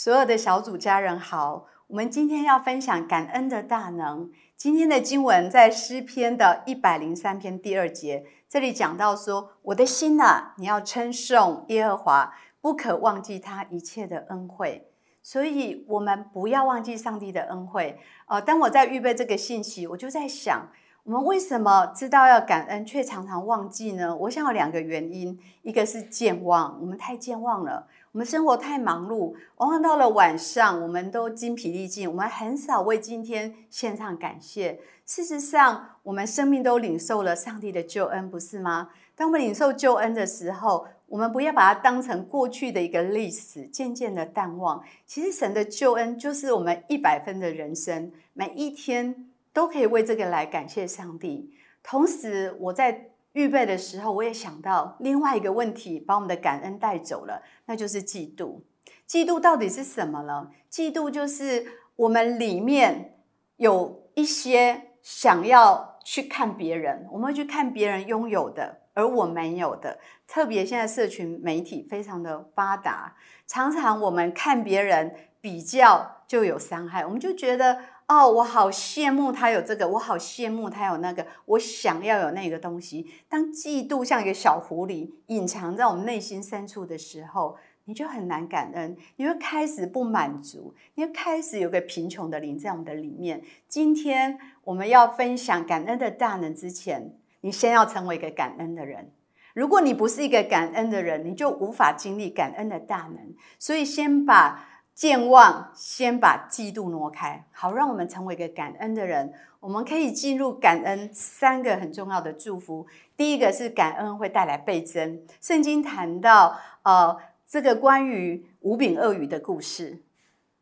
所有的小组家人好，我们今天要分享感恩的大能。今天的经文在诗篇的一百零三篇第二节，这里讲到说：“我的心呐，你要称颂耶和华，不可忘记他一切的恩惠。”所以，我们不要忘记上帝的恩惠。呃，当我在预备这个信息，我就在想。我们为什么知道要感恩，却常常忘记呢？我想有两个原因，一个是健忘，我们太健忘了，我们生活太忙碌，往往到了晚上，我们都精疲力尽，我们很少为今天献上感谢。事实上，我们生命都领受了上帝的救恩，不是吗？当我们领受救恩的时候，我们不要把它当成过去的一个历史，渐渐的淡忘。其实，神的救恩就是我们一百分的人生，每一天。都可以为这个来感谢上帝。同时，我在预备的时候，我也想到另外一个问题，把我们的感恩带走了，那就是嫉妒。嫉妒到底是什么呢？嫉妒就是我们里面有一些想要去看别人，我们会去看别人拥有的，而我没有的。特别现在社群媒体非常的发达，常常我们看别人比较就有伤害，我们就觉得。哦，我好羡慕他有这个，我好羡慕他有那个，我想要有那个东西。当嫉妒像一个小狐狸隐藏在我们内心深处的时候，你就很难感恩，你会开始不满足，你会开始有个贫穷的灵在我们的里面。今天我们要分享感恩的大能之前，你先要成为一个感恩的人。如果你不是一个感恩的人，你就无法经历感恩的大能。所以先把。健忘，先把嫉妒挪开，好让我们成为一个感恩的人。我们可以进入感恩三个很重要的祝福。第一个是感恩会带来倍增。圣经谈到，呃，这个关于五饼鳄鱼的故事，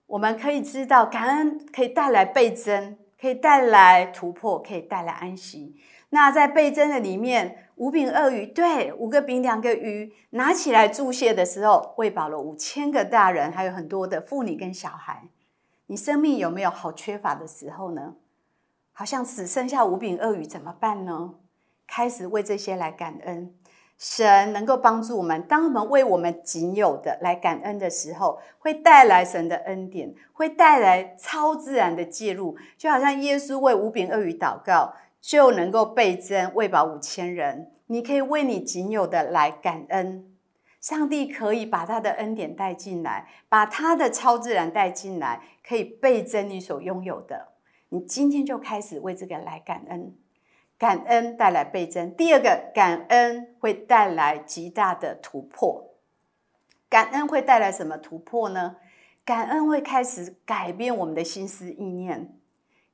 我们可以知道，感恩可以带来倍增，可以带来突破，可以带来安息。那在倍增的里面，五饼二鱼，对，五个饼两个鱼，拿起来注谢的时候，喂饱了五千个大人，还有很多的妇女跟小孩。你生命有没有好缺乏的时候呢？好像只剩下五饼二鱼，怎么办呢？开始为这些来感恩，神能够帮助我们。当我们为我们仅有的来感恩的时候，会带来神的恩典，会带来超自然的介入，就好像耶稣为五饼二鱼祷告。就能够倍增，喂饱五千人。你可以为你仅有的来感恩，上帝可以把他的恩典带进来，把他的超自然带进来，可以倍增你所拥有的。你今天就开始为这个来感恩，感恩带来倍增。第二个，感恩会带来极大的突破。感恩会带来什么突破呢？感恩会开始改变我们的心思意念。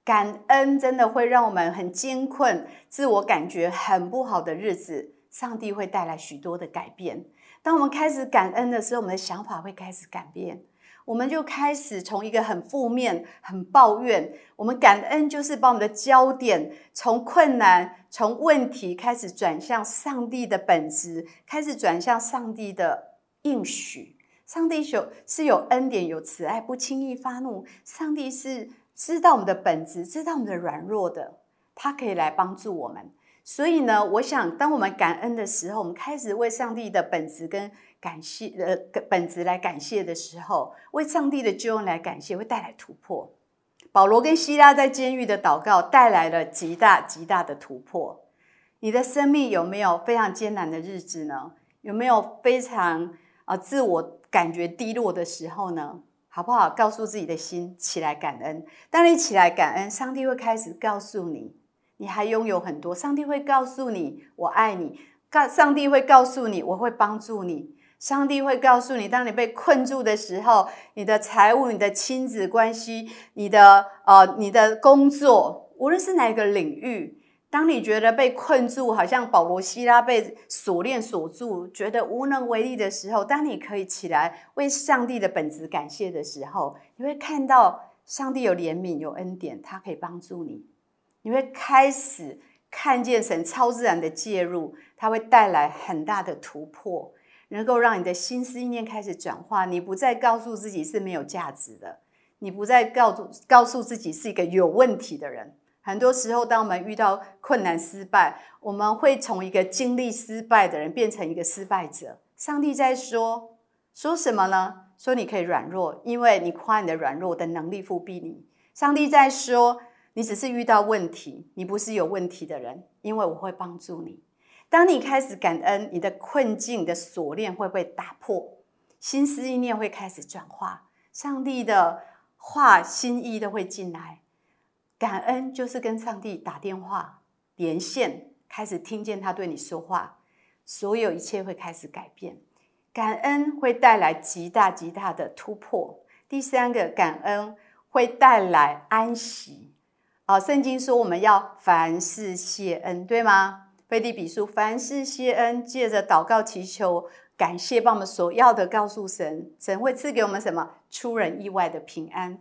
感恩真的会让我们很艰困、自我感觉很不好的日子，上帝会带来许多的改变。当我们开始感恩的时候，我们的想法会开始改变，我们就开始从一个很负面、很抱怨。我们感恩就是把我们的焦点从困难、从问题开始转向上帝的本质，开始转向上帝的应许。上帝有是有恩典、有慈爱，不轻易发怒。上帝是。知道我们的本质，知道我们的软弱的，他可以来帮助我们。所以呢，我想，当我们感恩的时候，我们开始为上帝的本质跟感谢，呃，本质来感谢的时候，为上帝的救恩来感谢，会带来突破。保罗跟希拉在监狱的祷告，带来了极大极大的突破。你的生命有没有非常艰难的日子呢？有没有非常啊自我感觉低落的时候呢？好不好？告诉自己的心起来感恩。当你起来感恩，上帝会开始告诉你，你还拥有很多。上帝会告诉你，我爱你。告上帝会告诉你，我会帮助你。上帝会告诉你，当你被困住的时候，你的财务、你的亲子关系、你的呃、你的工作，无论是哪个领域。当你觉得被困住，好像保罗、希拉被锁链锁住，觉得无能为力的时候，当你可以起来为上帝的本质感谢的时候，你会看到上帝有怜悯、有恩典，他可以帮助你。你会开始看见神超自然的介入，他会带来很大的突破，能够让你的心思意念开始转化。你不再告诉自己是没有价值的，你不再告诉告诉自己是一个有问题的人。很多时候，当我们遇到困难、失败，我们会从一个经历失败的人变成一个失败者。上帝在说说什么呢？说你可以软弱，因为你夸你的软弱的能力复庇你。上帝在说，你只是遇到问题，你不是有问题的人，因为我会帮助你。当你开始感恩，你的困境的锁链会被打破，心思意念会开始转化，上帝的话、心意都会进来。感恩就是跟上帝打电话连线，开始听见他对你说话，所有一切会开始改变。感恩会带来极大极大的突破。第三个，感恩会带来安息。啊，圣经说我们要凡事谢恩，对吗？腓立比书凡事谢恩，借着祷告祈求，感谢，把我们所要的告诉神，神会赐给我们什么出人意外的平安。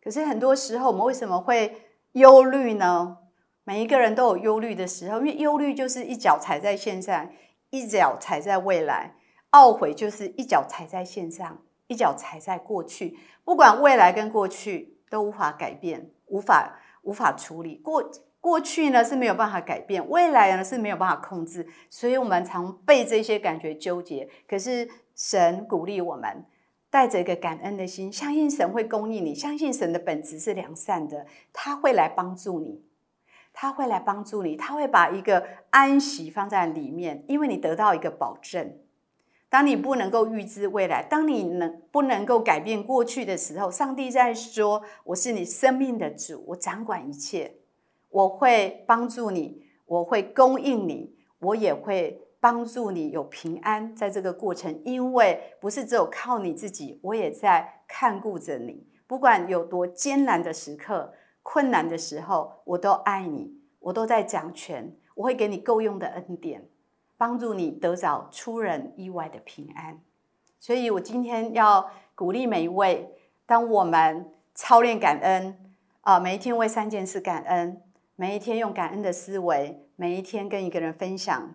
可是很多时候，我们为什么会忧虑呢？每一个人都有忧虑的时候，因为忧虑就是一脚踩在线上，一脚踩在未来。懊悔就是一脚踩在线上，一脚踩在过去。不管未来跟过去都无法改变，无法无法处理。过过去呢是没有办法改变，未来呢是没有办法控制。所以，我们常被这些感觉纠结。可是，神鼓励我们，带着一个感恩的心，相信神会供应你，相信神的本质是良善的，他会来帮助你，他会来帮助你，他会把一个安息放在里面，因为你得到一个保证。当你不能够预知未来，当你能不能够改变过去的时候，上帝在说：“我是你生命的主，我掌管一切，我会帮助你，我会供应你，我也会帮助你有平安。在这个过程，因为不是只有靠你自己，我也在看顾着你。不管有多艰难的时刻、困难的时候，我都爱你，我都在掌权，我会给你够用的恩典。”帮助你得着出人意外的平安，所以我今天要鼓励每一位：当我们操练感恩啊，每一天为三件事感恩，每一天用感恩的思维，每一天跟一个人分享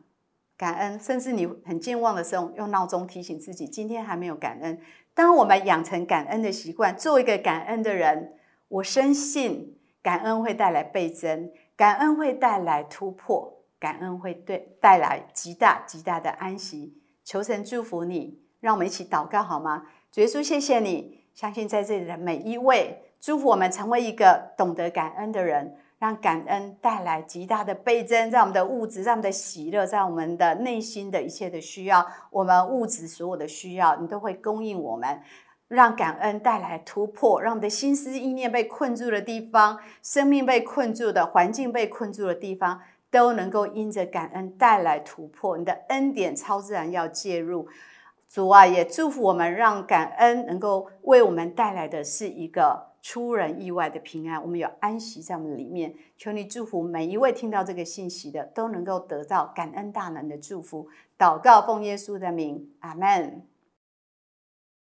感恩，甚至你很健忘的时候，用闹钟提醒自己今天还没有感恩。当我们养成感恩的习惯，做一个感恩的人，我深信感恩会带来倍增，感恩会带来突破。感恩会对带来极大极大的安息，求神祝福你，让我们一起祷告好吗？主耶稣，谢谢你，相信在这里的每一位，祝福我们成为一个懂得感恩的人，让感恩带来极大的倍增，在我们的物质、在我们的喜乐、在我们的内心的一切的需要，我们物质所有的需要，你都会供应我们，让感恩带来突破，让我们的心思意念被困住的地方，生命被困住的环境被困住的地方。都能够因着感恩带来突破，你的恩典超自然要介入，主啊，也祝福我们，让感恩能够为我们带来的是一个出人意外的平安，我们有安息在我们里面。求你祝福每一位听到这个信息的，都能够得到感恩大能的祝福。祷告奉耶稣的名，阿门。